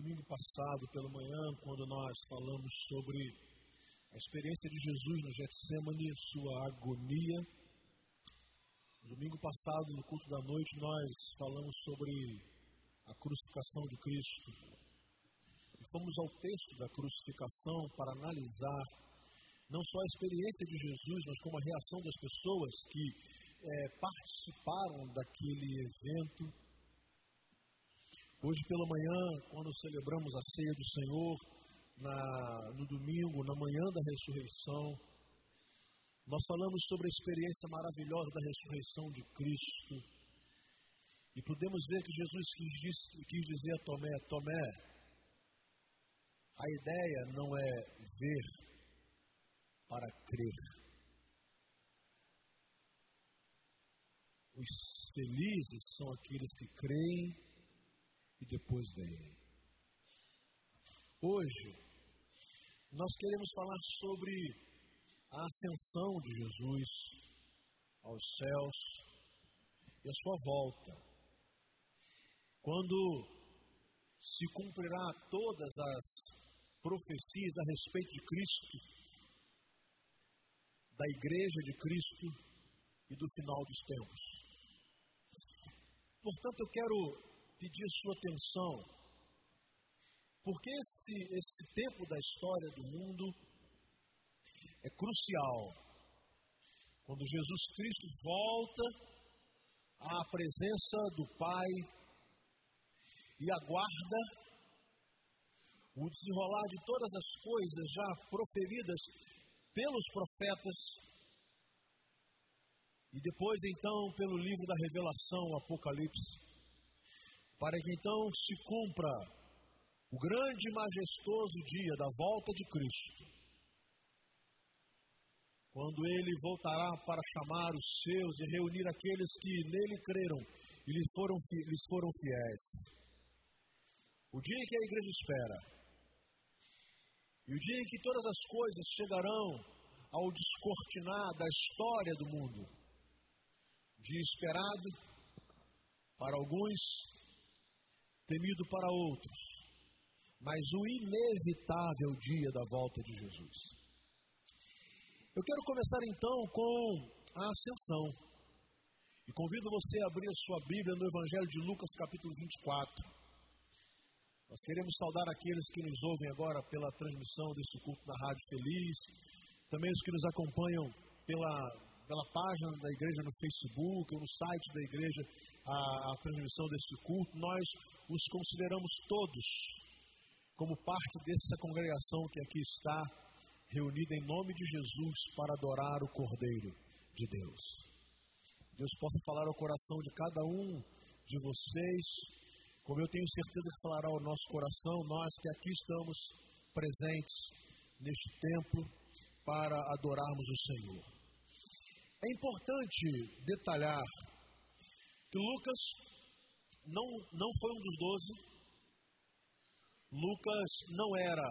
domingo passado, pela manhã, quando nós falamos sobre a experiência de Jesus no Getsemane, sua agonia. No domingo passado, no culto da noite, nós falamos sobre a crucificação de Cristo. E fomos ao texto da crucificação para analisar não só a experiência de Jesus, mas como a reação das pessoas que é, participaram daquele evento Hoje pela manhã, quando celebramos a ceia do Senhor, na, no domingo, na manhã da ressurreição, nós falamos sobre a experiência maravilhosa da ressurreição de Cristo. E podemos ver que Jesus quis, quis dizer a Tomé: Tomé, a ideia não é ver para crer. Os felizes são aqueles que creem e depois vem. Hoje, nós queremos falar sobre a ascensão de Jesus aos céus e a sua volta. Quando se cumprirá todas as profecias a respeito de Cristo, da Igreja de Cristo e do final dos tempos. Portanto, eu quero pedir sua atenção, porque esse, esse tempo da história do mundo é crucial. Quando Jesus Cristo volta à presença do Pai e aguarda o desenrolar de todas as coisas já proferidas pelos profetas e depois então pelo livro da Revelação, Apocalipse para que então se cumpra o grande e majestoso dia da volta de Cristo, quando ele voltará para chamar os seus e reunir aqueles que nele creram e lhes foram, lhes foram fiéis. O dia que a igreja espera, e o dia em que todas as coisas chegarão ao descortinar da história do mundo, dia esperado para alguns, temido para outros, mas o inevitável dia da volta de Jesus. Eu quero começar então com a ascensão. E convido você a abrir a sua Bíblia no Evangelho de Lucas, capítulo 24. Nós queremos saudar aqueles que nos ouvem agora pela transmissão desse culto na Rádio Feliz, também os que nos acompanham pela, pela página da igreja no Facebook, ou no site da igreja, a, a transmissão desse culto. Nós os consideramos todos como parte dessa congregação que aqui está reunida em nome de Jesus para adorar o Cordeiro de Deus. Deus possa falar ao coração de cada um de vocês, como eu tenho certeza que falará ao nosso coração, nós que aqui estamos presentes neste templo para adorarmos o Senhor. É importante detalhar que Lucas não, não foi um dos doze. Lucas não era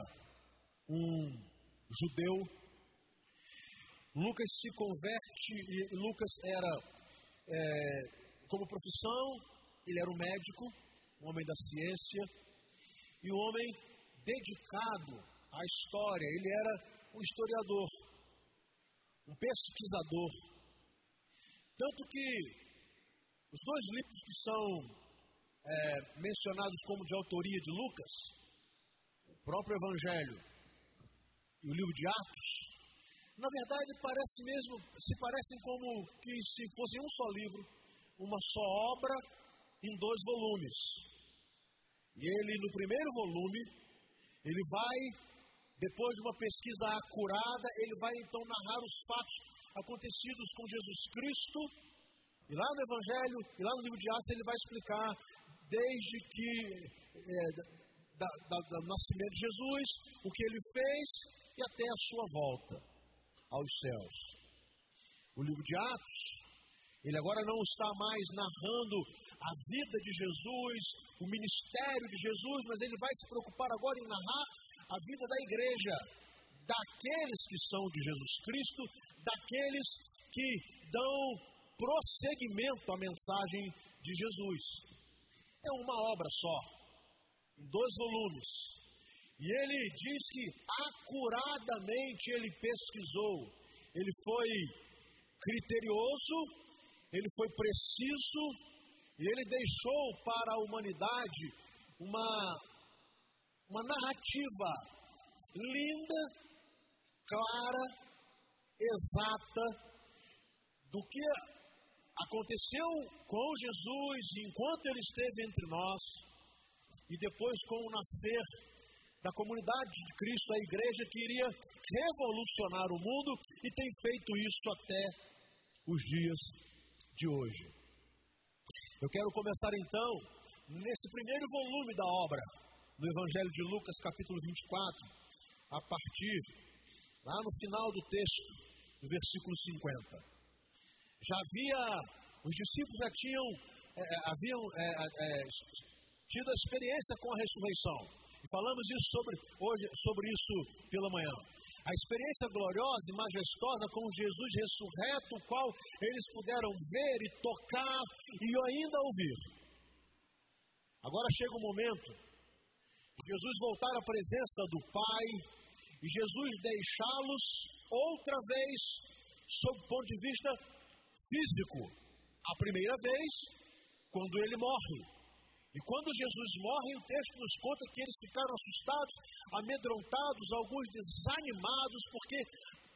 um judeu. Lucas se converte e Lucas era, é, como profissão, ele era um médico, um homem da ciência, e um homem dedicado à história. Ele era um historiador, um pesquisador. Tanto que os dois livros que são é, mencionados como de autoria de Lucas, o próprio Evangelho e o livro de Atos, na verdade parece mesmo, se parecem como que se fossem um só livro, uma só obra em dois volumes. E ele, no primeiro volume, ele vai, depois de uma pesquisa acurada, ele vai então narrar os fatos acontecidos com Jesus Cristo. E lá no Evangelho, e lá no livro de Atos, ele vai explicar desde que é, da, da, do nascimento de Jesus, o que ele fez e até a sua volta aos céus. O livro de Atos, ele agora não está mais narrando a vida de Jesus, o ministério de Jesus, mas ele vai se preocupar agora em narrar a vida da igreja, daqueles que são de Jesus Cristo, daqueles que dão prosseguimento à mensagem de Jesus. É uma obra só. dois volumes. E ele diz que acuradamente ele pesquisou, ele foi criterioso, ele foi preciso e ele deixou para a humanidade uma, uma narrativa linda, clara, exata do que aconteceu com Jesus enquanto ele esteve entre nós e depois com o nascer da comunidade de Cristo, a igreja que iria revolucionar o mundo e tem feito isso até os dias de hoje. Eu quero começar então nesse primeiro volume da obra, no Evangelho de Lucas, capítulo 24, a partir, lá no final do texto, do versículo 50 já havia, os discípulos já tinham, é, é, haviam é, é, é, tido a experiência com a ressurreição. E falamos isso sobre, hoje, sobre isso pela manhã. A experiência gloriosa e majestosa com Jesus ressurreto, o qual eles puderam ver e tocar e ainda ouvir. Agora chega o momento de Jesus voltar à presença do Pai e Jesus deixá-los outra vez, sob o ponto de vista físico. A primeira vez, quando ele morre. E quando Jesus morre, o texto nos conta que eles ficaram assustados, amedrontados, alguns desanimados, porque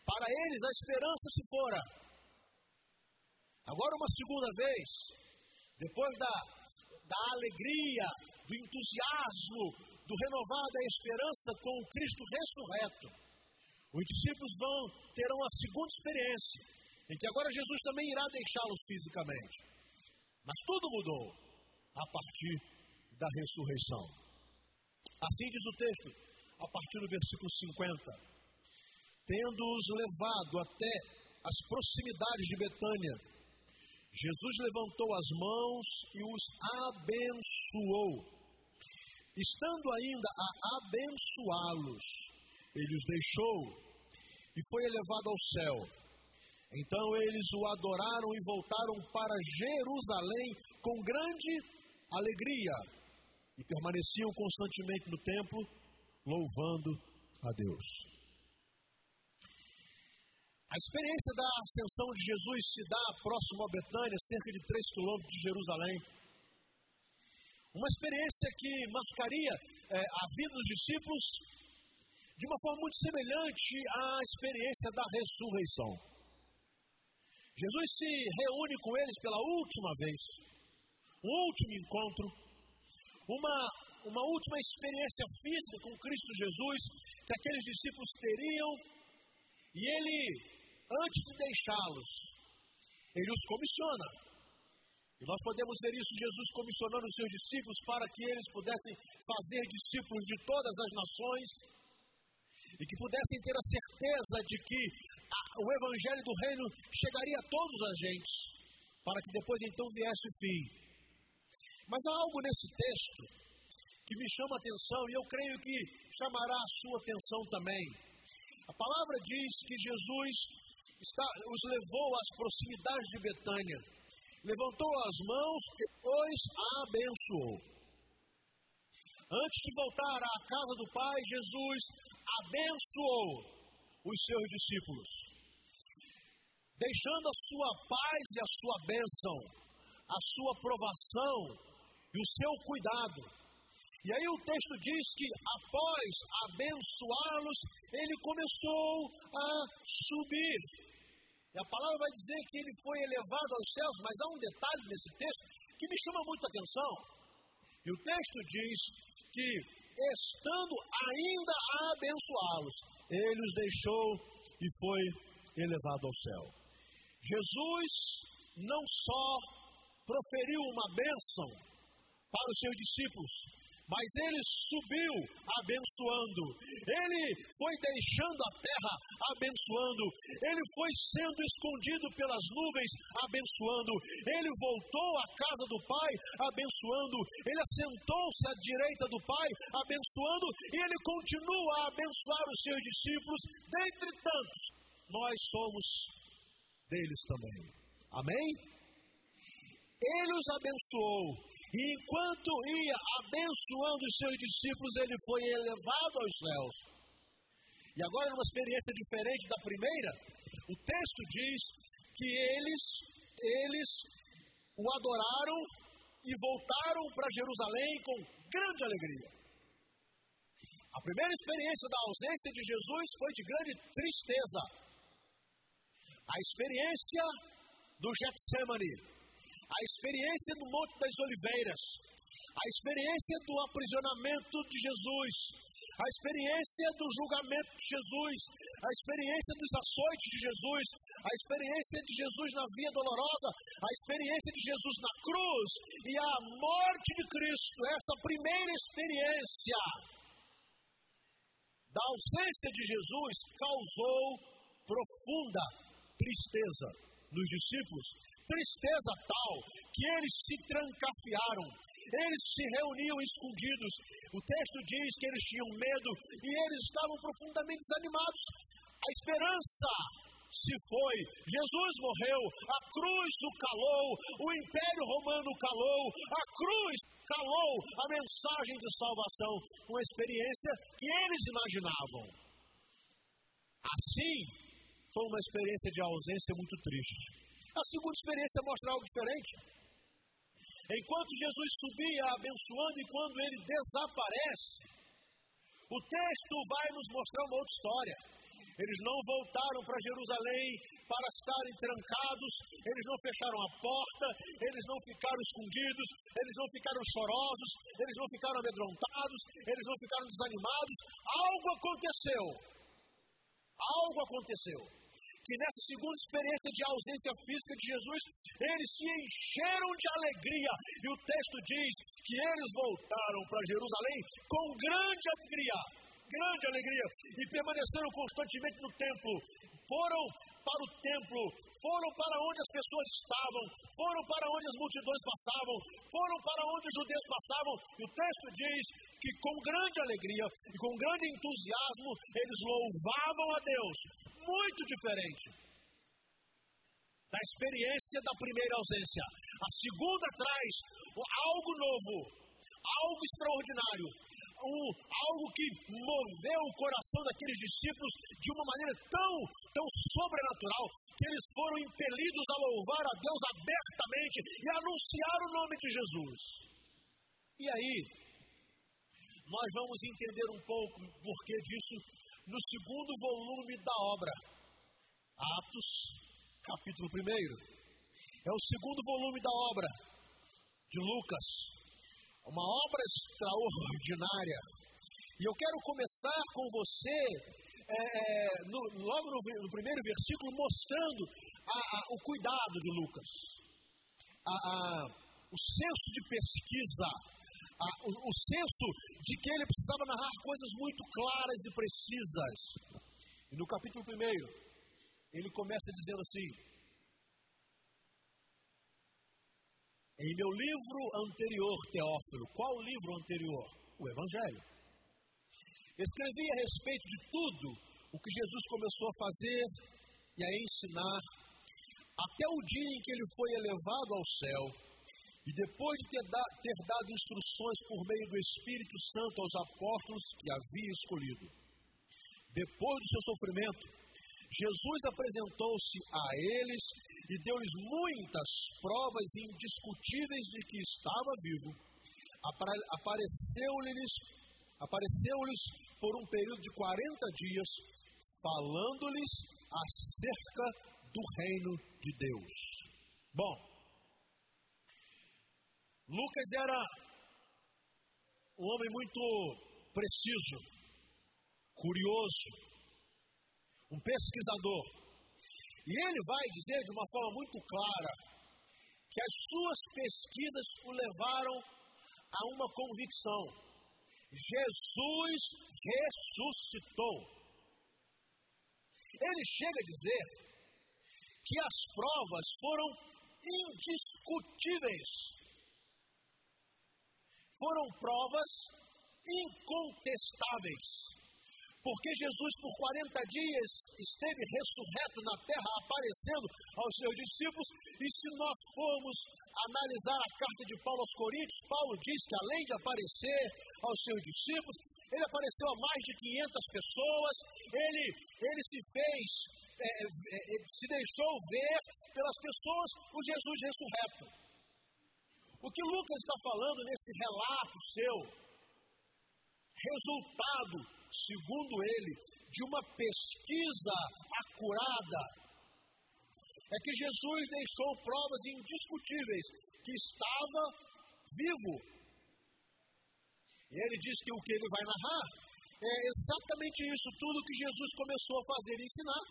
para eles a esperança se fora. Agora, uma segunda vez, depois da, da alegria, do entusiasmo, do renovar da esperança com o Cristo ressurreto, os discípulos vão terão a segunda experiência em que agora Jesus também irá deixá-los fisicamente. Mas tudo mudou a partir da ressurreição. Assim diz o texto, a partir do versículo 50. Tendo-os levado até as proximidades de Betânia, Jesus levantou as mãos e os abençoou. Estando ainda a abençoá-los, ele os deixou e foi elevado ao céu então eles o adoraram e voltaram para Jerusalém com grande alegria e permaneciam constantemente no templo, louvando a Deus. A experiência da ascensão de Jesus se dá próximo a Betânia, cerca de 3 quilômetros de Jerusalém. Uma experiência que marcaria é, a vida dos discípulos de uma forma muito semelhante à experiência da ressurreição. Jesus se reúne com eles pela última vez, um último encontro, uma, uma última experiência física com Cristo Jesus que aqueles discípulos teriam, e ele, antes de deixá-los, ele os comissiona. E nós podemos ver isso, Jesus comissionando os seus discípulos para que eles pudessem fazer discípulos de todas as nações e que pudessem ter a certeza de que o evangelho do reino chegaria a todos a gente, para que depois então viesse o fim. Mas há algo nesse texto que me chama a atenção e eu creio que chamará a sua atenção também. A palavra diz que Jesus está, os levou às proximidades de Betânia, levantou as mãos e depois a abençoou. Antes de voltar à casa do Pai, Jesus abençoou os seus discípulos deixando a sua paz e a sua bênção, a sua aprovação e o seu cuidado. E aí o texto diz que após abençoá-los, ele começou a subir. E a palavra vai dizer que ele foi elevado aos céus, mas há um detalhe nesse texto que me chama muita atenção. E o texto diz que, estando ainda a abençoá-los, ele os deixou e foi elevado ao céu. Jesus não só proferiu uma bênção para os seus discípulos, mas ele subiu abençoando, ele foi deixando a terra abençoando, ele foi sendo escondido pelas nuvens abençoando, ele voltou à casa do Pai abençoando, ele assentou-se à direita do Pai abençoando e ele continua a abençoar os seus discípulos, dentre tantos. Nós somos deles também. Amém? Ele os abençoou E enquanto ia abençoando os seus discípulos, ele foi elevado aos céus. E agora, numa experiência diferente da primeira, o texto diz que eles, eles o adoraram e voltaram para Jerusalém com grande alegria. A primeira experiência da ausência de Jesus foi de grande tristeza. A experiência do Getsemane, a experiência do Monte das Oliveiras, a experiência do aprisionamento de Jesus, a experiência do julgamento de Jesus, a experiência dos açoites de Jesus, a experiência de Jesus na via dolorosa, a experiência de Jesus na cruz. E a morte de Cristo, essa primeira experiência da ausência de Jesus causou profunda tristeza nos discípulos, tristeza tal que eles se trancafiaram, eles se reuniam escondidos. O texto diz que eles tinham medo e eles estavam profundamente desanimados. A esperança se foi, Jesus morreu, a cruz o calou, o Império Romano calou, a cruz calou a mensagem de salvação, uma experiência que eles imaginavam. Assim, foi uma experiência de ausência muito triste. A segunda experiência mostra algo diferente. Enquanto Jesus subia abençoando e quando ele desaparece, o texto vai nos mostrar uma outra história. Eles não voltaram para Jerusalém para estarem trancados, eles não fecharam a porta, eles não ficaram escondidos, eles não ficaram chorosos, eles não ficaram amedrontados, eles não ficaram desanimados. Algo aconteceu. Algo aconteceu que nessa segunda experiência de ausência física de Jesus, eles se encheram de alegria. E o texto diz que eles voltaram para Jerusalém com grande alegria. Grande alegria. E permaneceram constantemente no templo. Foram para o templo, foram para onde as pessoas estavam, foram para onde as multidões passavam, foram para onde os judeus passavam. E o texto diz que com grande alegria e com grande entusiasmo eles louvavam a Deus. Muito diferente da experiência da primeira ausência. A segunda traz algo novo, algo extraordinário, um, algo que moveu o coração daqueles discípulos de uma maneira tão, tão sobrenatural que eles foram impelidos a louvar a Deus abertamente e anunciar o nome de Jesus. E aí, nós vamos entender um pouco o porquê disso no segundo volume da obra, Atos, capítulo 1. É o segundo volume da obra de Lucas. Uma obra extraordinária. E eu quero começar com você, é, é, no, logo no, no, primeiro versículo, mostrando a, a, o cuidado de Lucas, a, o senso de pesquisa, o, o senso de que ele precisava narrar coisas muito claras e precisas. E no capítulo primeiro, ele começa dizendo assim: Em meu livro anterior, Teófilo, qual livro anterior? O Evangelho. Escrevi a respeito de tudo o que Jesus começou a fazer e a ensinar, até o dia em que ele foi elevado ao céu, e depois de ter, da, ter dado instruções por meio do Espírito Santo aos apóstolos que havia escolhido. Depois do seu sofrimento, Jesus apresentou-se a eles e deu-lhes muitas provas indiscutíveis de que estava vivo. Apareceu-lhes apareceu por um período de 40 dias, falando-lhes acerca do reino de Deus. Bom, Lucas era um homem muito preciso, curioso, um pesquisador. E ele vai dizer de uma forma muito clara que as suas pesquisas o levaram a uma convicção: Jesus ressuscitou. Ele chega a dizer que as provas foram indiscutíveis. Foram provas incontestáveis. Porque Jesus, por 40 dias, esteve ressurreto na terra, aparecendo aos seus discípulos. E se nós formos analisar a carta de Paulo aos Coríntios, Paulo diz que além de aparecer aos seus discípulos, ele apareceu a mais de 500 pessoas, ele, ele se fez, é, é, se deixou ver pelas pessoas o Jesus ressurreto. O que Lucas está falando nesse relato seu, resultado segundo ele, de uma pesquisa acurada, é que Jesus deixou provas indiscutíveis que estava vivo. E ele diz que o que ele vai narrar é exatamente isso, tudo que Jesus começou a fazer e ensinar,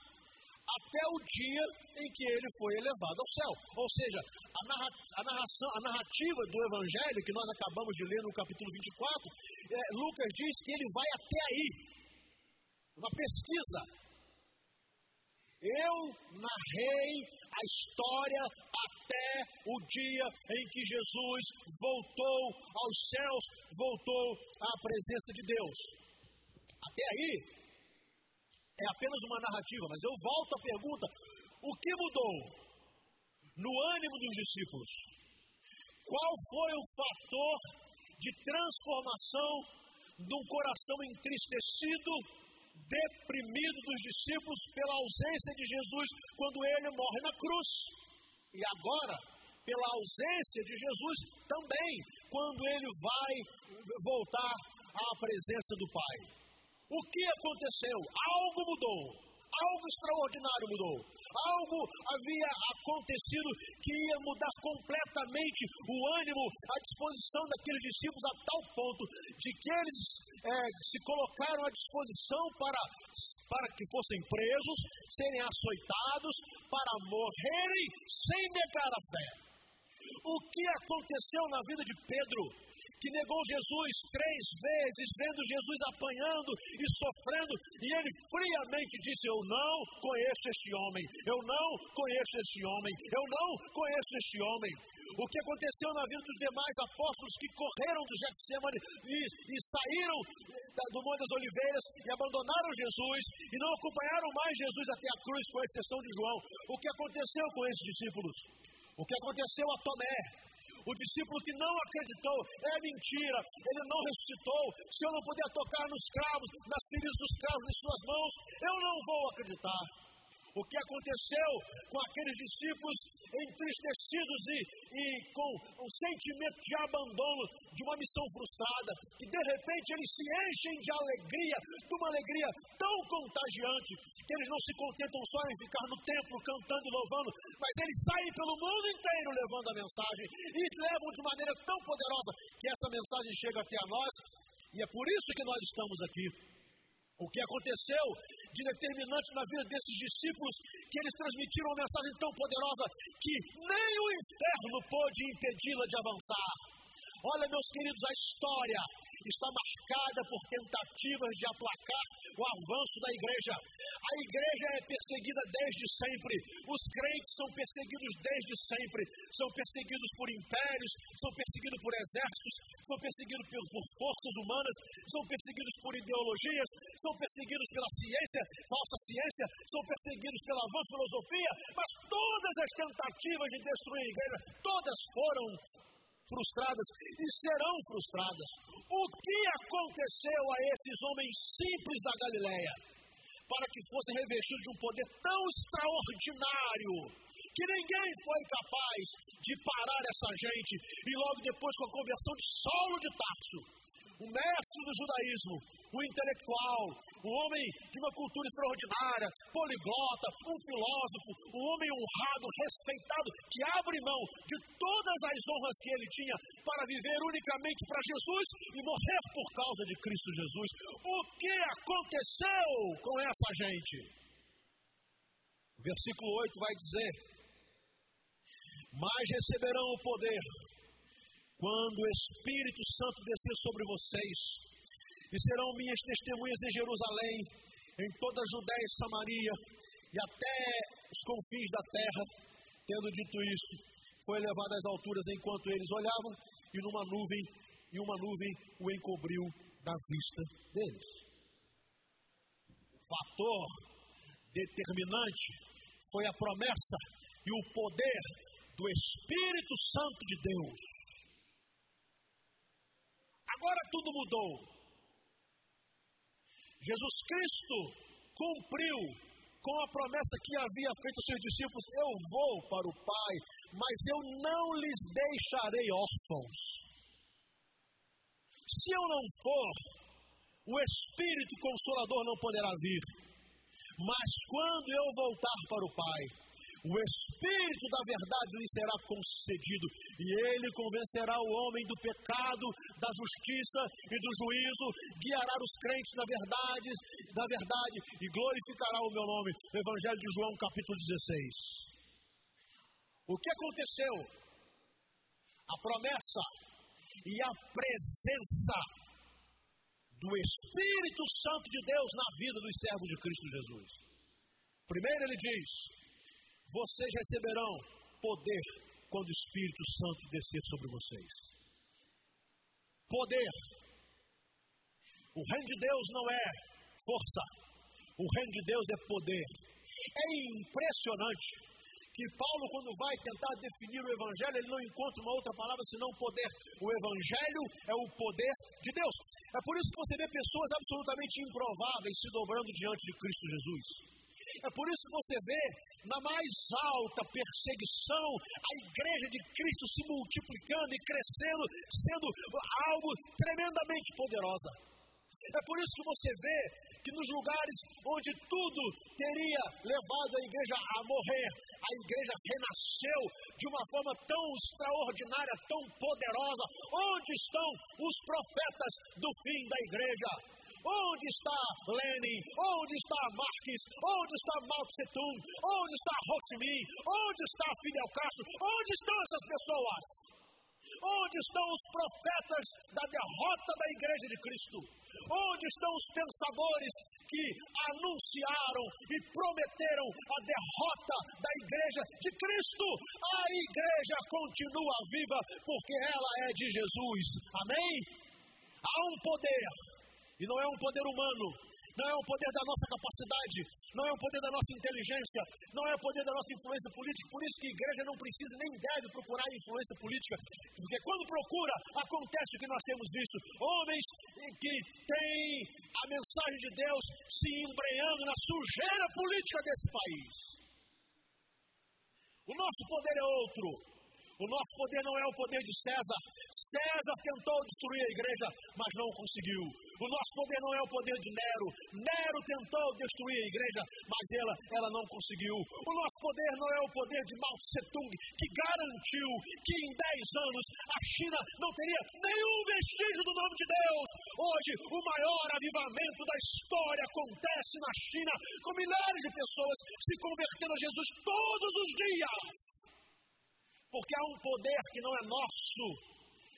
até o dia em que ele foi elevado ao céu. Ou seja, a, narra, a, narração, a narrativa do Evangelho, que nós acabamos de ler no capítulo 24, é, Lucas diz que ele vai até aí. Uma pesquisa. Eu narrei a história até o dia em que Jesus voltou aos céus, voltou à presença de Deus. Até aí, é apenas uma narrativa, mas eu volto à pergunta: o que mudou no ânimo dos discípulos? Qual foi o fator de transformação de um coração entristecido, deprimido dos discípulos pela ausência de Jesus quando ele morre na cruz. E agora, pela ausência de Jesus também, quando ele vai voltar à presença do Pai. O que aconteceu? Algo mudou. Algo extraordinário mudou. Algo havia acontecido que ia mudar completamente o ânimo, a disposição daqueles discípulos a tal ponto de que eles é, se colocaram à disposição para, para que fossem presos, serem açoitados, para morrerem sem negar a fé. O que aconteceu na vida de Pedro? Que negou Jesus três vezes, vendo Jesus apanhando e sofrendo, e ele friamente disse: Eu não conheço este homem, eu não conheço este homem, eu não conheço este homem. O que aconteceu na vida dos demais apóstolos que correram do Getsemane e, e saíram do Monte das Oliveiras e abandonaram Jesus e não acompanharam mais Jesus até a cruz, com exceção de João. O que aconteceu com esses discípulos? O que aconteceu a Tomé? O discípulo que não acreditou é mentira, ele não ressuscitou. Se eu não puder tocar nos cravos, nas feridas dos cravos em suas mãos, eu não vou acreditar. O que aconteceu com aqueles discípulos entristecidos e, e com um sentimento de abandono, de uma missão frustrada, que de repente eles se enchem de alegria, de uma alegria tão contagiante, que eles não se contentam só em ficar no templo cantando e louvando, mas eles saem pelo mundo inteiro levando a mensagem e levam de maneira tão poderosa que essa mensagem chega até a nós, e é por isso que nós estamos aqui. O que aconteceu de determinante na vida desses discípulos, que eles transmitiram uma mensagem tão poderosa que nem o inferno pôde impedi-la de avançar. Olha, meus queridos, a história está marcada por tentativas de aplacar o avanço da igreja. A igreja é perseguida desde sempre. Os crentes são perseguidos desde sempre. São perseguidos por impérios, são perseguidos por exércitos, são perseguidos por, forças humanas, são perseguidos por ideologias, são perseguidos pela ciência, falsa ciência, são perseguidos pela vã filosofia, mas todas as tentativas de destruir a igreja, todas foram frustradas e serão frustradas. O que aconteceu a esses homens simples da Galileia? Para que fossem revestidos de um poder tão extraordinário que ninguém foi capaz de parar essa gente. E logo depois, com a conversão de Saulo de Tarso, o mestre do judaísmo, o intelectual, o homem de uma cultura extraordinária, poliglota, um filósofo, um homem honrado, respeitado, que abre mão de todas as honras que ele tinha para viver unicamente para Jesus e morrer por causa de Cristo Jesus. O que aconteceu com essa gente? O versículo 8 vai dizer: Mas receberão o poder quando o Espírito Santo descer sobre vocês, e serão minhas testemunhas em Jerusalém, em toda a Judéia e Samaria, e até os confins da terra. Tendo dito isso, foi levado às alturas enquanto eles olhavam, e numa nuvem, e uma nuvem o encobriu da vista deles. fator determinante foi a promessa e o poder do Espírito Santo de Deus. Agora tudo mudou. Jesus Cristo cumpriu com a promessa que havia feito aos seus discípulos: Eu vou para o Pai, mas eu não lhes deixarei órfãos. Se eu não for, o Espírito Consolador não poderá vir. Mas quando eu voltar para o Pai, o Espírito da verdade lhe será concedido, e ele convencerá o homem do pecado, da justiça e do juízo, guiará os crentes na verdade, da verdade e glorificará o meu nome. Evangelho de João, capítulo 16. O que aconteceu? A promessa e a presença do Espírito Santo de Deus na vida dos servos de Cristo Jesus. Primeiro ele diz: vocês receberão poder quando o Espírito Santo descer sobre vocês. Poder. O reino de Deus não é força, o reino de Deus é poder. É impressionante que Paulo, quando vai tentar definir o Evangelho, ele não encontra uma outra palavra senão poder. O Evangelho é o poder de Deus. É por isso que você vê pessoas absolutamente improváveis se dobrando diante de Cristo Jesus. É por isso que você vê na mais alta perseguição a igreja de Cristo se multiplicando e crescendo, sendo algo tremendamente poderosa. É por isso que você vê que nos lugares onde tudo teria levado a igreja a morrer, a igreja renasceu de uma forma tão extraordinária, tão poderosa. Onde estão os profetas do fim da igreja? Onde está Lenin? Onde está Marques? Onde está Mao Tse Tung? Onde está Ho Chi Minh? Onde está Fidel Castro? Onde estão essas pessoas? Onde estão os profetas da derrota da Igreja de Cristo? Onde estão os pensadores que anunciaram e prometeram a derrota da Igreja de Cristo? A Igreja continua viva porque ela é de Jesus. Amém? Há um poder e não é um poder humano, não é o poder da nossa capacidade, não é o poder da nossa inteligência, não é o poder da nossa influência política. Por isso que a igreja não precisa nem deve procurar influência política, porque quando procura, acontece o que nós temos visto: homens que têm a mensagem de Deus se embrenhando na sujeira política desse país. O nosso poder é outro. O nosso poder não é o poder de César, César tentou destruir a igreja, mas não conseguiu. O nosso poder não é o poder de Nero. Nero tentou destruir a igreja, mas ela, ela não conseguiu. O nosso poder não é o poder de Mao Tse Tung, que garantiu que em 10 anos a China não teria nenhum vestígio do nome de Deus. Hoje, o maior avivamento da história acontece na China, com milhares de pessoas se convertendo a Jesus todos os dias. Porque há um poder que não é nosso,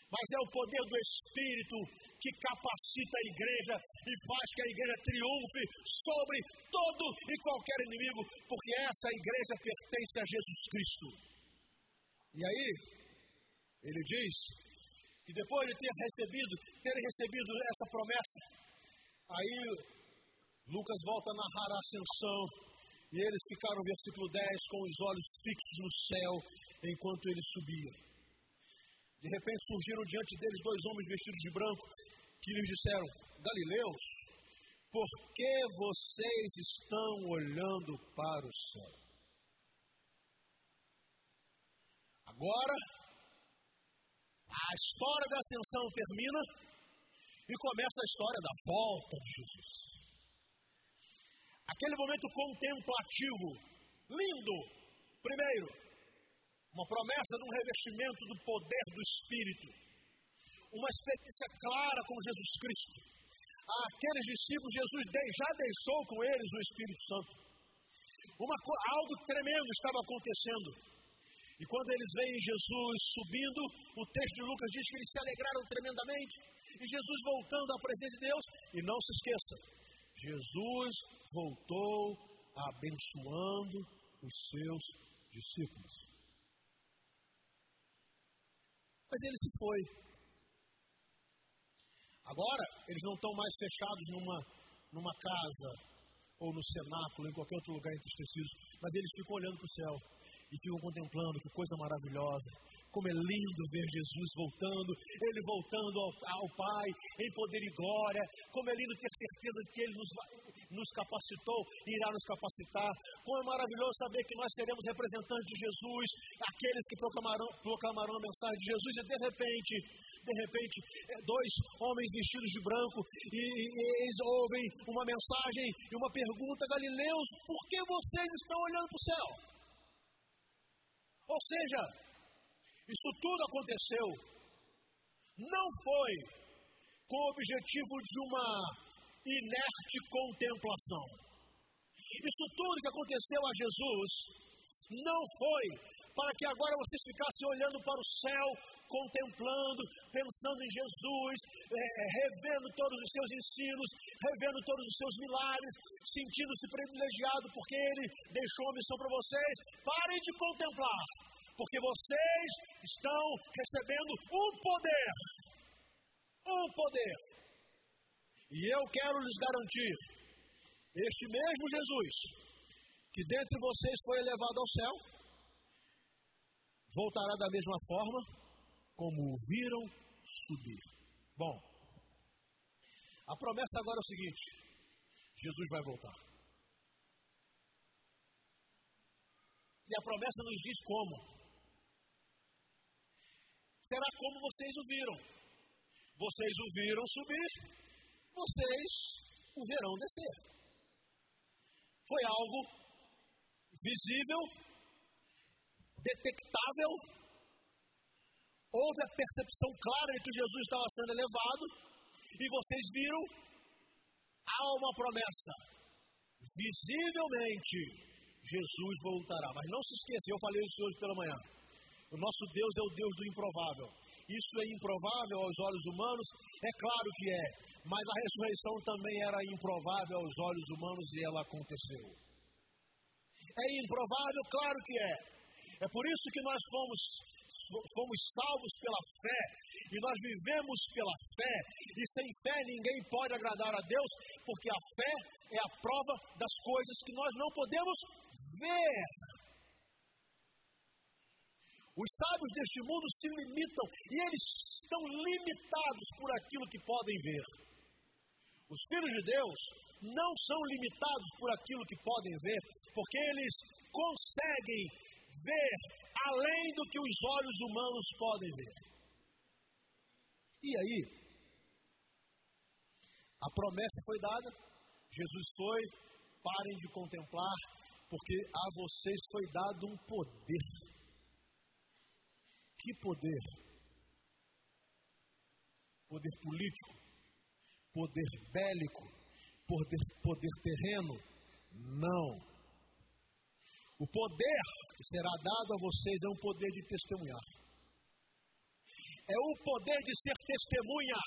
mas é o poder do Espírito que capacita a igreja e faz que a igreja triunfe sobre todo e qualquer inimigo, porque essa igreja pertence a Jesus Cristo. E aí, ele diz que depois de ter recebido, ter recebido essa promessa, aí Lucas volta a narrar a ascensão, e eles ficaram, versículo 10, com os olhos fixos no céu, enquanto ele subia. De repente surgiram diante deles dois homens vestidos de branco que lhes disseram: Galileus, por que vocês estão olhando para o céu? Agora, a história da ascensão termina e começa a história da volta de Jesus. Aquele momento contemplativo, lindo, primeiro, uma promessa de um revestimento do poder do Espírito, uma experiência clara com Jesus Cristo. Aqueles discípulos, Jesus já deixou com eles o Espírito Santo. Uma, algo tremendo estava acontecendo. E quando eles veem Jesus subindo, o texto de Lucas diz que eles se alegraram tremendamente. E Jesus voltando à presença de Deus. E não se esqueça, Jesus voltou abençoando os seus discípulos. Mas ele se foi. Agora, eles não estão mais fechados numa, numa casa, ou no cenáculo, em qualquer outro lugar entristecidos, mas eles ficam olhando para o céu e ficam contemplando que coisa maravilhosa. Como é lindo ver Jesus voltando, Ele voltando ao, ao Pai em poder e glória. Como é lindo ter certeza de que Ele nos, nos capacitou e irá nos capacitar. Como é maravilhoso saber que nós seremos representantes de Jesus, aqueles que proclamarão, proclamarão a mensagem de Jesus, e de repente, de repente, eh, dois homens vestidos de branco e, e eles ouvem uma mensagem e uma pergunta: Galileus, por que vocês estão olhando para o céu? Ou seja, isso tudo aconteceu, não foi com o objetivo de uma inerte contemplação. Isso tudo que aconteceu a Jesus não foi para que agora vocês ficassem olhando para o céu, contemplando, pensando em Jesus, é, revendo todos os seus ensinos, revendo todos os seus milagres, sentindo-se privilegiado porque Ele deixou uma missão para vocês. Parem de contemplar porque vocês estão recebendo um poder. Um poder. E eu quero lhes garantir: este mesmo Jesus, que dentre vocês foi elevado ao céu, voltará da mesma forma como o viram subir. Bom, a promessa agora é o seguinte: Jesus vai voltar. E a promessa nos diz como será como vocês o viram. Vocês o viram subir, vocês o verão descer. Foi algo visível, detectável, houve a percepção clara de que Jesus estava sendo elevado, e vocês viram, há uma promessa. Visivelmente, Jesus voltará. Mas não se esqueça, eu falei isso hoje pela manhã. O nosso Deus é o Deus do improvável. Isso é improvável aos olhos humanos? É claro que é. Mas a ressurreição também era improvável aos olhos humanos e ela aconteceu. É improvável? Claro que é. É por isso que nós fomos, fomos salvos pela fé. E nós vivemos pela fé. E sem fé ninguém pode agradar a Deus, porque a fé é a prova das coisas que nós não podemos ver. Os sábios deste mundo se limitam e eles estão limitados por aquilo que podem ver. Os filhos de Deus não são limitados por aquilo que podem ver, porque eles conseguem ver além do que os olhos humanos podem ver. E aí, a promessa foi dada, Jesus foi, parem de contemplar, porque a vocês foi dado um poder que poder? Poder político, poder bélico, poder, poder terreno? Não. O poder que será dado a vocês é um poder de testemunhar. É o poder de ser testemunha.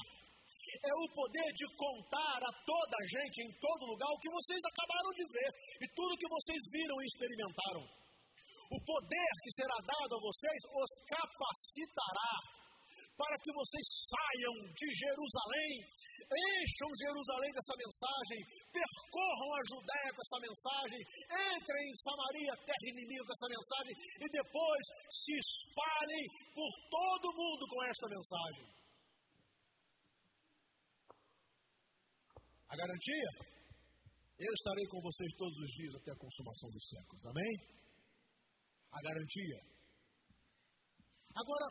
É o poder de contar a toda a gente, em todo lugar, o que vocês acabaram de ver e tudo que vocês viram e experimentaram. O poder que será dado a vocês os capacitará para que vocês saiam de Jerusalém, encham Jerusalém dessa mensagem, percorram a Judéia com essa mensagem, entrem em Samaria, terra inimiga com essa mensagem, e depois se espalhem por todo o mundo com essa mensagem. A garantia? Eu estarei com vocês todos os dias até a consumação dos séculos. Amém? A garantia. Agora,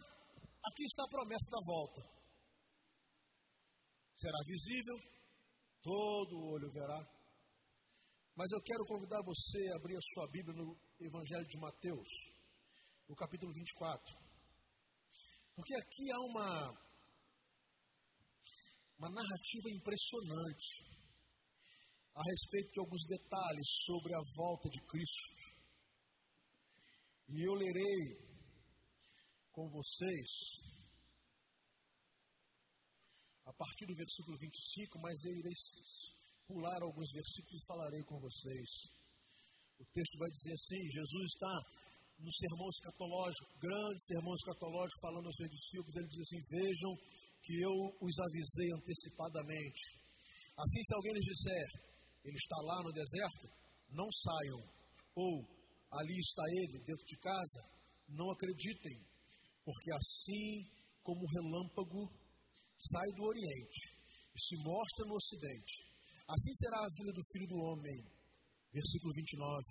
aqui está a promessa da volta. Será visível, todo olho verá. Mas eu quero convidar você a abrir a sua Bíblia no Evangelho de Mateus, no capítulo 24. Porque aqui há uma, uma narrativa impressionante a respeito de alguns detalhes sobre a volta de Cristo. E eu lerei com vocês a partir do versículo 25, mas eu irei pular alguns versículos e falarei com vocês. O texto vai dizer assim: Jesus está no sermão escatológico, grande sermão escatológico, falando aos seus discípulos. Ele diz assim: Vejam que eu os avisei antecipadamente. Assim, se alguém lhes disser, ele está lá no deserto, não saiam. Ou ali está ele dentro de casa, não acreditem, porque assim como o relâmpago sai do Oriente e se mostra no Ocidente, assim será a vida do Filho do Homem. Versículo 29.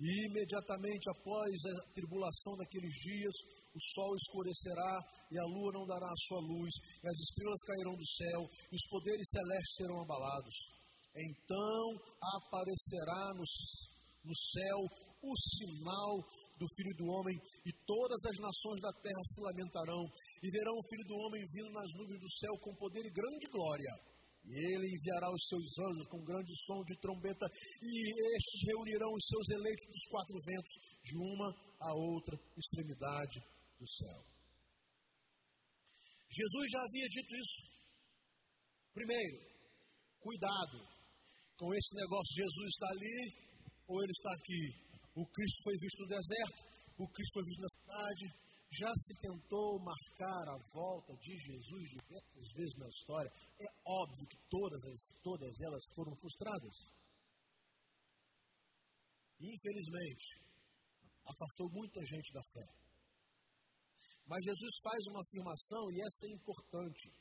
E imediatamente após a tribulação daqueles dias, o sol escurecerá e a lua não dará a sua luz, e as estrelas cairão do céu, e os poderes celestes serão abalados. Então aparecerá no, no céu o sinal do Filho do Homem, e todas as nações da terra se lamentarão, e verão o Filho do Homem vindo nas nuvens do céu com poder e grande glória. E ele enviará os seus anjos com grande som de trombeta, e estes reunirão os seus eleitos dos quatro ventos, de uma a outra extremidade do céu. Jesus já havia dito isso. Primeiro, cuidado com esse negócio: Jesus está ali ou ele está aqui. O Cristo foi visto no deserto, o Cristo foi visto na cidade. Já se tentou marcar a volta de Jesus diversas vezes na história. É óbvio que todas, todas elas foram frustradas. Infelizmente, afastou muita gente da fé. Mas Jesus faz uma afirmação e essa é importante.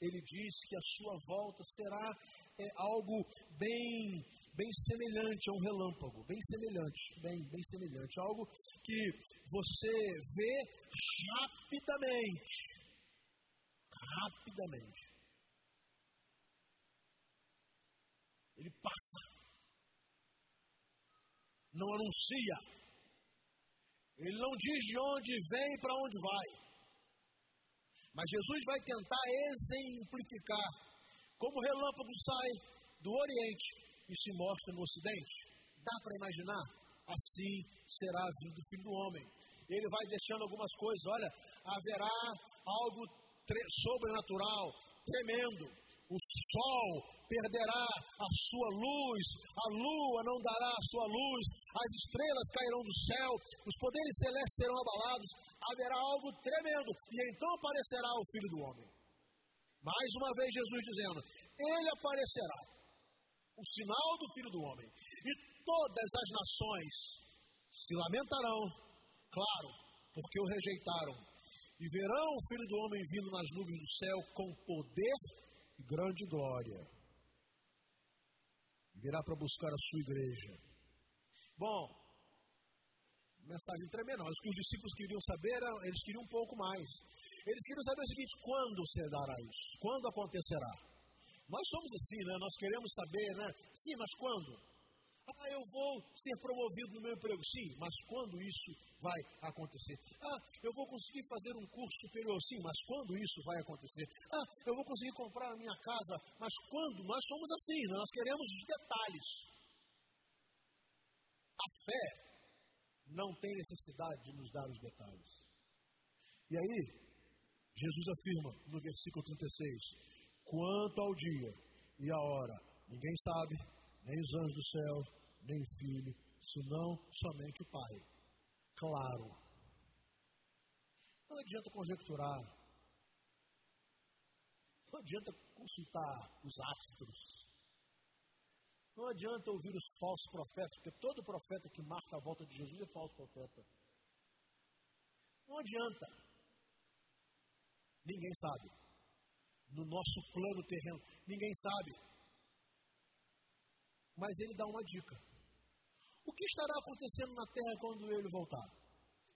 Ele diz que a sua volta será é, algo bem, bem semelhante a um relâmpago, bem semelhante, bem, bem semelhante, algo que você vê rapidamente, rapidamente. Ele passa, não anuncia, ele não diz de onde vem e para onde vai. Mas Jesus vai tentar exemplificar como o relâmpago sai do Oriente e se mostra no Ocidente. Dá para imaginar? Assim será a vida do Filho do Homem. Ele vai deixando algumas coisas. Olha, haverá algo sobrenatural, tremendo o sol perderá a sua luz, a lua não dará a sua luz, as estrelas cairão do céu, os poderes celestes serão abalados, haverá algo tremendo, e então aparecerá o Filho do Homem. Mais uma vez, Jesus dizendo: Ele aparecerá, o sinal do Filho do Homem, e todas as nações se lamentarão, claro, porque o rejeitaram, e verão o Filho do Homem vindo nas nuvens do céu com poder grande glória. Virá para buscar a sua igreja. Bom, mensagem tremenda. Mas o que os discípulos queriam saber, eles queriam um pouco mais. Eles queriam saber o seguinte: quando se dará isso? Quando acontecerá? Nós somos assim, né? Nós queremos saber, né? Sim, mas quando? Ah, eu vou ser promovido no meu emprego. Sim, mas quando isso vai acontecer? Ah, eu vou conseguir fazer um curso superior. Sim, mas quando isso vai acontecer? Ah, eu vou conseguir comprar a minha casa. Mas quando? Nós somos assim, né? nós queremos os detalhes. A fé não tem necessidade de nos dar os detalhes. E aí, Jesus afirma no versículo 36: Quanto ao dia e a hora, ninguém sabe, nem os anjos do céu, nem o filho, senão somente o pai. Claro. Não adianta conjecturar. Não adianta consultar os astros. Não adianta ouvir os falsos profetas, porque todo profeta que marca a volta de Jesus é falso profeta. Não adianta. Ninguém sabe. No nosso plano terreno, ninguém sabe. Mas ele dá uma dica. O que estará acontecendo na terra quando ele voltar?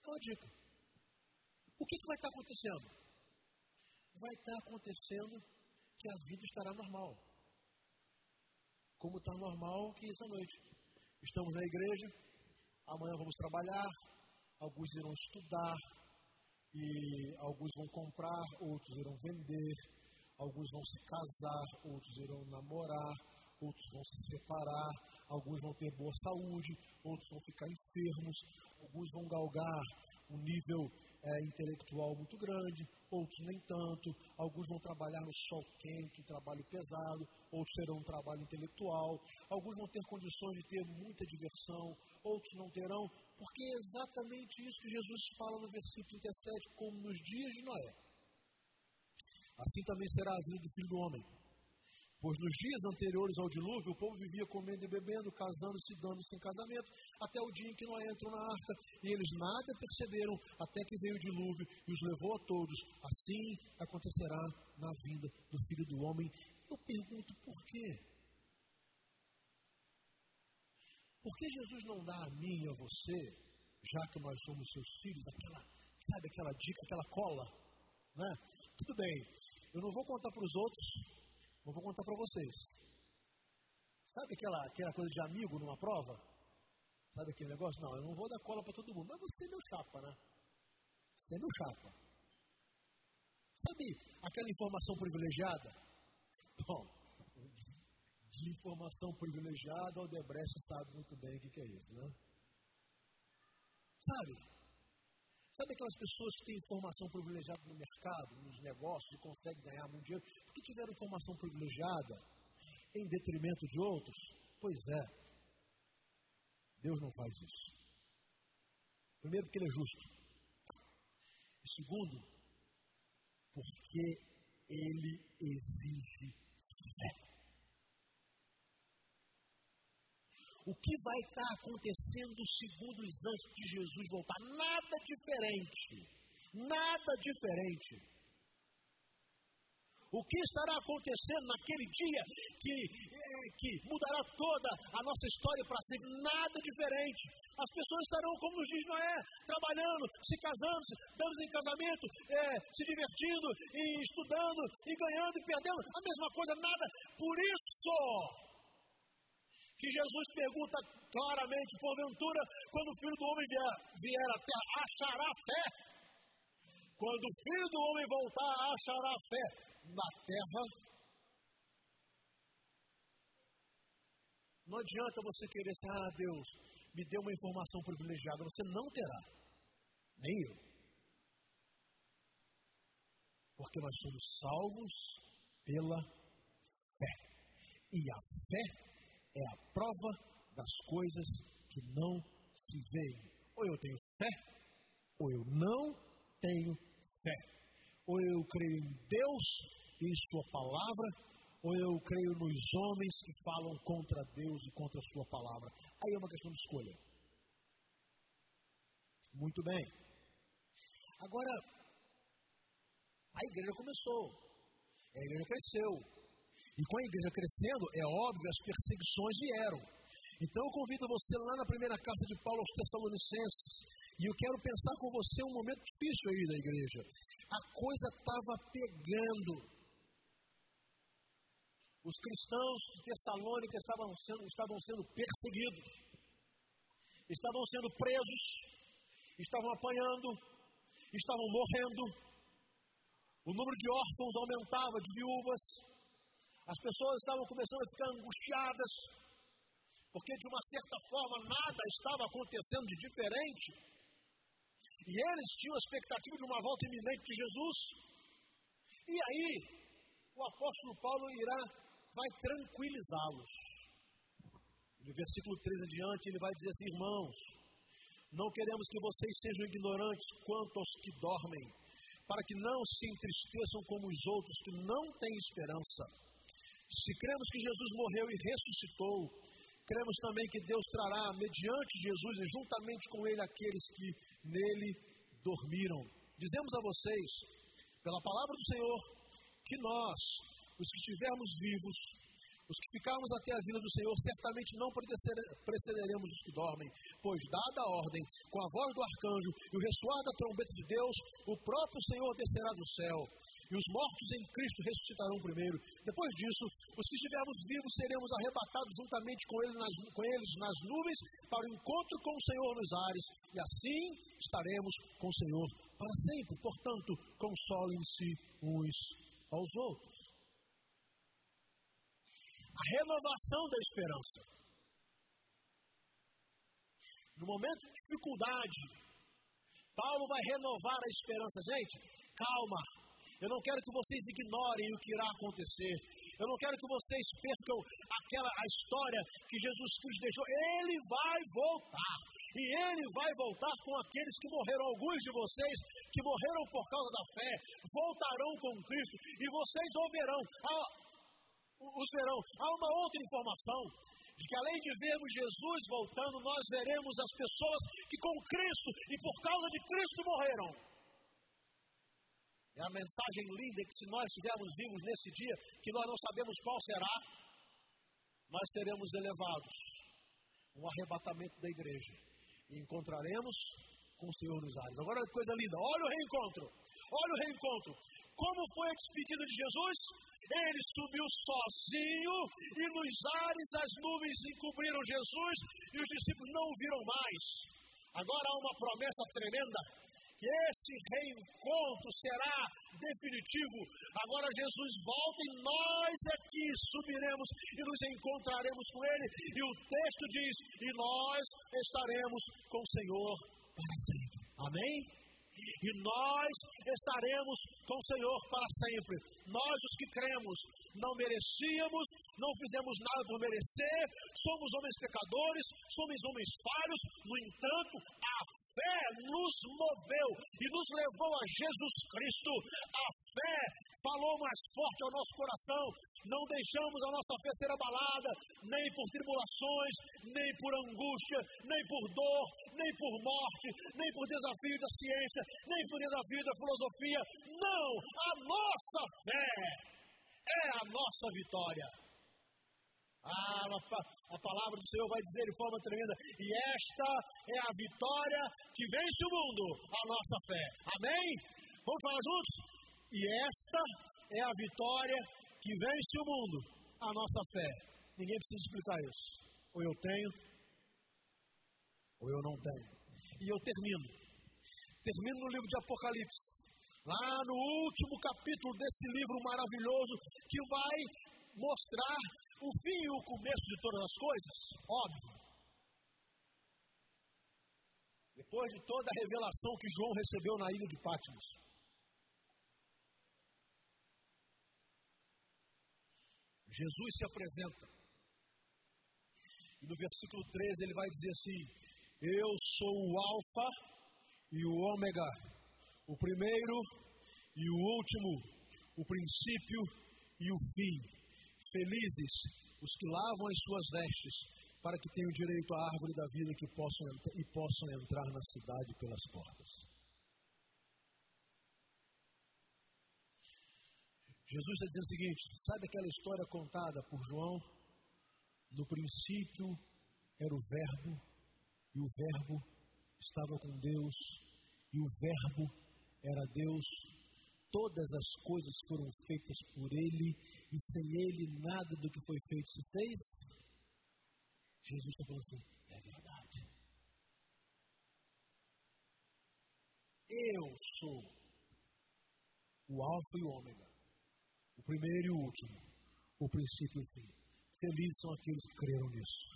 É uma dica. O que, que vai estar acontecendo? Vai estar acontecendo que a vida estará normal. Como está normal que essa noite. Estamos na igreja, amanhã vamos trabalhar, alguns irão estudar, e alguns vão comprar, outros irão vender, alguns vão se casar, outros irão namorar, outros vão se separar, alguns vão ter boa saúde, outros vão ficar enfermos, alguns vão galgar um nível é, intelectual muito grande, outros nem tanto, alguns vão trabalhar no sol quente, trabalho pesado, outros terão um trabalho intelectual, alguns vão ter condições de ter muita diversão, outros não terão, porque é exatamente isso que Jesus fala no versículo 37, como nos dias de Noé. Assim também será a vida do Filho do Homem. Pois nos dias anteriores ao dilúvio, o povo vivia comendo e bebendo, casando-se e dando-se em casamento, até o dia em que Noé entrou na arca, e eles nada perceberam até que veio o dilúvio e os levou a todos. Assim acontecerá na vinda do Filho do Homem. Eu pergunto por quê? Por que Jesus não dá a mim e a você, já que nós somos seus filhos, aquela, sabe, aquela dica, aquela cola? Né? Tudo bem, eu não vou contar para os outros, eu vou contar para vocês. Sabe aquela, aquela coisa de amigo numa prova? Sabe aquele negócio? Não, eu não vou dar cola para todo mundo. Mas você é meu chapa, né? Você é meu chapa. Sabe aquela informação privilegiada? Bom, de informação privilegiada, o Debrecht sabe muito bem o que, é isso, né? Sabe? Sabe aquelas pessoas que têm informação privilegiada no mercado, nos negócios e conseguem ganhar muito dinheiro? Porque tiveram informação privilegiada em detrimento de outros? Pois é. Deus não faz isso. Primeiro, porque Ele é justo. E segundo, porque Ele exige fé. O que vai estar acontecendo segundos antes de Jesus voltar. Nada diferente. Nada diferente. O que estará acontecendo naquele dia que, eh, que mudará toda a nossa história para sempre? Nada diferente. As pessoas estarão, como nos diz Noé, trabalhando, se casando, dando em casamento, é, se divertindo, e estudando, e ganhando e perdendo. A mesma coisa, nada. Por isso, que Jesus pergunta claramente, porventura, quando o Filho do Homem vier, vier à terra, achará fé? Quando o Filho do Homem voltar, achará fé na terra? Não adianta você querer assim, ah, Deus, me dê uma informação privilegiada. Você não terá. Nem eu. Porque nós somos salvos pela fé. E a fé é a prova das coisas que não se veem. Ou eu tenho fé, ou eu não tenho fé. Ou eu creio em Deus e em Sua palavra, ou eu creio nos homens que falam contra Deus e contra a Sua palavra. Aí é uma questão de escolha. Muito bem. Agora, a igreja começou, a igreja cresceu, e com a igreja crescendo, é óbvio, as perseguições vieram. Então eu convido você lá na primeira carta de Paulo aos Tessalonicenses, e eu quero pensar com você um momento difícil aí da igreja. A coisa estava pegando. Os cristãos de Tessalônica estavam sendo, estavam sendo perseguidos, estavam sendo presos, estavam apanhando, estavam morrendo. O número de órfãos aumentava, de viúvas. As pessoas estavam começando a ficar angustiadas, porque de uma certa forma nada estava acontecendo de diferente. E eles tinham a expectativa de uma volta iminente de Jesus. E aí, o apóstolo Paulo irá, vai tranquilizá-los. No versículo 13 adiante, ele vai dizer assim: Irmãos, não queremos que vocês sejam ignorantes quanto aos que dormem, para que não se entristeçam como os outros que não têm esperança. Se cremos que Jesus morreu e ressuscitou, cremos também que Deus trará, mediante Jesus e juntamente com Ele, aqueles que nele dormiram. Dizemos a vocês, pela palavra do Senhor, que nós, os que estivermos vivos, os que ficarmos até a vida do Senhor, certamente não precederemos os que dormem, pois, dada a ordem, com a voz do arcanjo e o ressoar da trombeta de Deus, o próprio Senhor descerá do céu e os mortos em Cristo ressuscitarão primeiro. Depois disso, os que estivermos vivos seremos arrebatados juntamente com, ele nas, com eles nas nuvens para o encontro com o Senhor nos ares, e assim estaremos com o Senhor para sempre. Portanto, consolem-se uns aos outros. A renovação da esperança. No momento de dificuldade, Paulo vai renovar a esperança. Gente, calma, eu não quero que vocês ignorem o que irá acontecer. Eu não quero que vocês percam aquela a história que Jesus Cristo deixou. Ele vai voltar. E ele vai voltar com aqueles que morreram. Alguns de vocês que morreram por causa da fé voltarão com Cristo. E vocês ouvirão. Ah, os verão. Há uma outra informação de que além de vermos Jesus voltando, nós veremos as pessoas que com Cristo e por causa de Cristo morreram. É a mensagem linda que se nós estivermos vivos nesse dia, que nós não sabemos qual será, nós seremos elevados. Um arrebatamento da igreja. E encontraremos com o Senhor nos ares. Agora coisa linda, olha o reencontro. Olha o reencontro. Como foi a despedida de Jesus? Ele subiu sozinho e nos ares as nuvens encobriram Jesus e os discípulos não o viram mais. Agora há uma promessa tremenda esse reencontro será definitivo. Agora Jesus volta e nós aqui subiremos e nos encontraremos com Ele. E o texto diz: e nós estaremos com o Senhor para sempre. Amém? e nós estaremos com o Senhor para sempre. Nós, os que cremos, não merecíamos, não fizemos nada por merecer, somos homens pecadores, somos homens falhos, no entanto, fé nos moveu e nos levou a Jesus Cristo. A fé falou mais forte ao nosso coração. Não deixamos a nossa fé ser abalada, nem por tribulações, nem por angústia, nem por dor, nem por morte, nem por desafio da ciência, nem por desafio da filosofia. Não! A nossa fé é a nossa vitória. Ah, a palavra do Senhor vai dizer de forma tremenda: e esta é a vitória que vence o mundo, a nossa fé. Amém? Vamos falar juntos? E esta é a vitória que vence o mundo, a nossa fé. Ninguém precisa explicar isso. Ou eu tenho, ou eu não tenho. E eu termino. Termino no livro de Apocalipse. Lá no último capítulo desse livro maravilhoso que vai mostrar o fim e o começo de todas as coisas, óbvio. Depois de toda a revelação que João recebeu na ilha de Patmos. Jesus se apresenta. E no versículo 13 ele vai dizer assim: Eu sou o Alfa e o Ômega, o primeiro e o último, o princípio e o fim. Felizes os que lavam as suas vestes, para que tenham direito à árvore da vida que possam, e possam entrar na cidade pelas portas. Jesus está dizendo o seguinte: sabe aquela história contada por João? No princípio era o Verbo, e o Verbo estava com Deus, e o Verbo era Deus. Todas as coisas foram feitas por Ele, e sem Ele nada do que foi feito se fez. Jesus está falando assim: é verdade. Eu sou o Alfa e o Ômega o primeiro e o último, o princípio e o fim. Felizes são aqueles que creram nisso.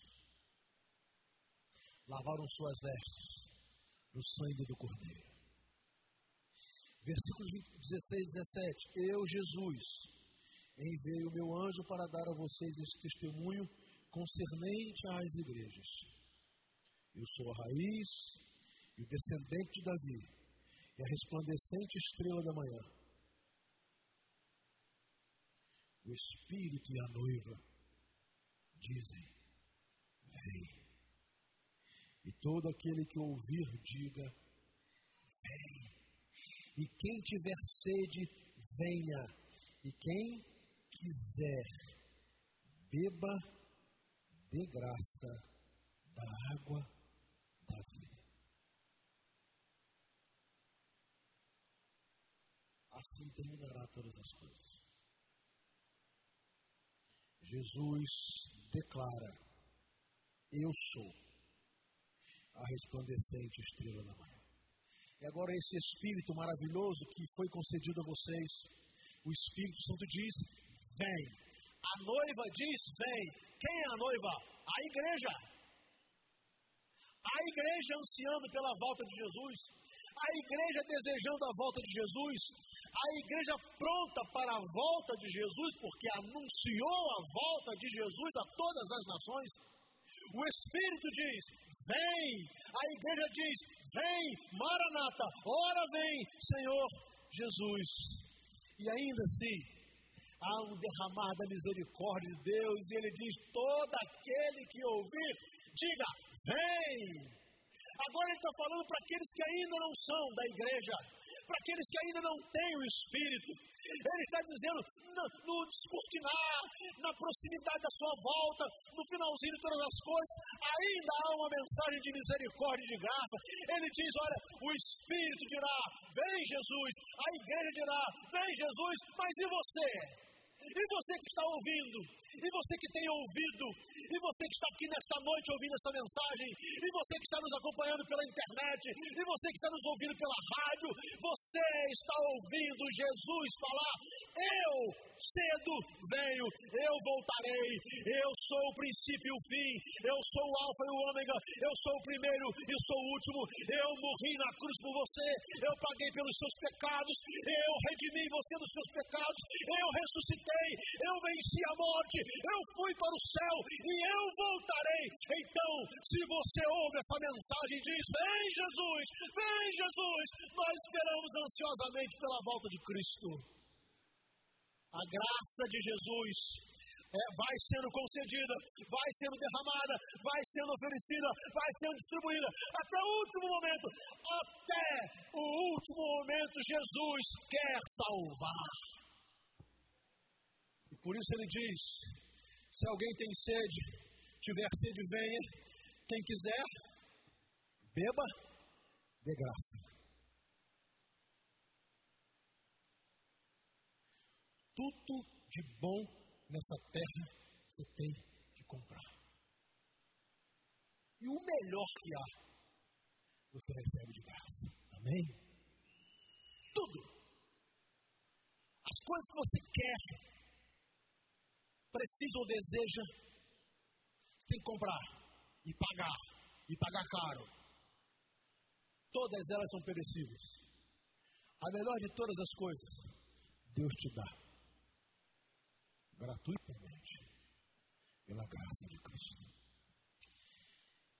Lavaram suas vestes no sangue do Cordeiro. Versículos 16 e 17. Eu, Jesus, enviei o meu anjo para dar a vocês esse testemunho concernente às igrejas. Eu sou a raiz e o descendente de Davi, e a resplandecente estrela da manhã. o Espírito e a noiva dizem: Vem. E todo aquele que ouvir, diga: Vem. E quem tiver sede, venha. E quem quiser, beba de graça da água da vida. Assim terminará todas as coisas. Jesus declara: Eu sou a resplandecente estrela da manhã. E agora, esse Espírito maravilhoso que foi concedido a vocês, o Espírito Santo diz: Vem. A noiva diz: Vem. Quem é a noiva? A igreja. A igreja ansiando pela volta de Jesus. A igreja desejando a volta de Jesus a igreja pronta para a volta de Jesus, porque anunciou a volta de Jesus a todas as nações. O Espírito diz: Vem. A igreja diz: Vem, Maranata, ora vem, Senhor Jesus. E ainda assim, há um derramar da misericórdia de Deus, e ele diz: todo aquele que ouvir, diga, vem. Agora ele está falando para aqueles que ainda não são da igreja, para aqueles que ainda não têm o Espírito. Ele está dizendo, no, no descortinar, na proximidade da sua volta, no finalzinho de todas as coisas, ainda há uma mensagem de misericórdia e de graça. Ele diz: Olha, o Espírito dirá, vem Jesus, a igreja dirá, vem Jesus, mas e você? E você que está ouvindo, e você que tem ouvido, e você que está aqui nesta noite ouvindo essa mensagem, e você que está nos acompanhando pela internet, e você que está nos ouvindo pela rádio, você está ouvindo Jesus falar: Eu cedo venho, eu voltarei, eu sou o princípio e o fim, eu sou o Alfa e o Ômega, eu sou o primeiro e sou o último, eu morri na cruz por você, eu paguei pelos seus pecados, eu redimi você dos seus pecados, eu ressuscitei, eu venci a morte, eu fui para o céu e eu voltarei. Então, se você ouve essa mensagem e diz: Vem Jesus, vem Jesus, nós esperamos ansiosamente pela volta de Cristo. A graça de Jesus é, vai sendo concedida, vai sendo derramada, vai sendo oferecida, vai sendo distribuída, até o último momento. Até o último momento, Jesus quer salvar. E por isso ele diz: se alguém tem sede, tiver sede, venha. Quem quiser, beba de graça. Tudo de bom nessa terra você tem que comprar. E o melhor que há, você recebe de graça. Amém? Tudo. As coisas que você quer, precisa ou deseja, você tem que comprar e pagar, e pagar caro. Todas elas são perecíveis. A melhor de todas as coisas, Deus te dá. Gratuitamente. Pela graça de Cristo.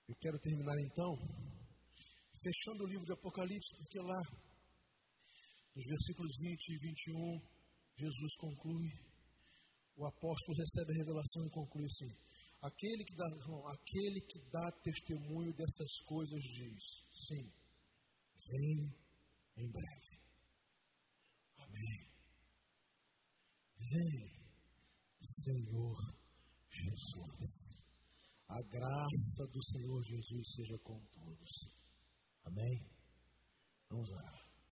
Eu quero terminar então, fechando o livro do Apocalipse, porque lá, nos versículos 20 e 21, Jesus conclui o apóstolo recebe a revelação e conclui assim: aquele que dá, João, aquele que dá testemunho dessas coisas diz: sim, vem em breve. Amém. Vem, Senhor Jesus. A graça do Senhor Jesus seja com todos. Amém. Vamos orar.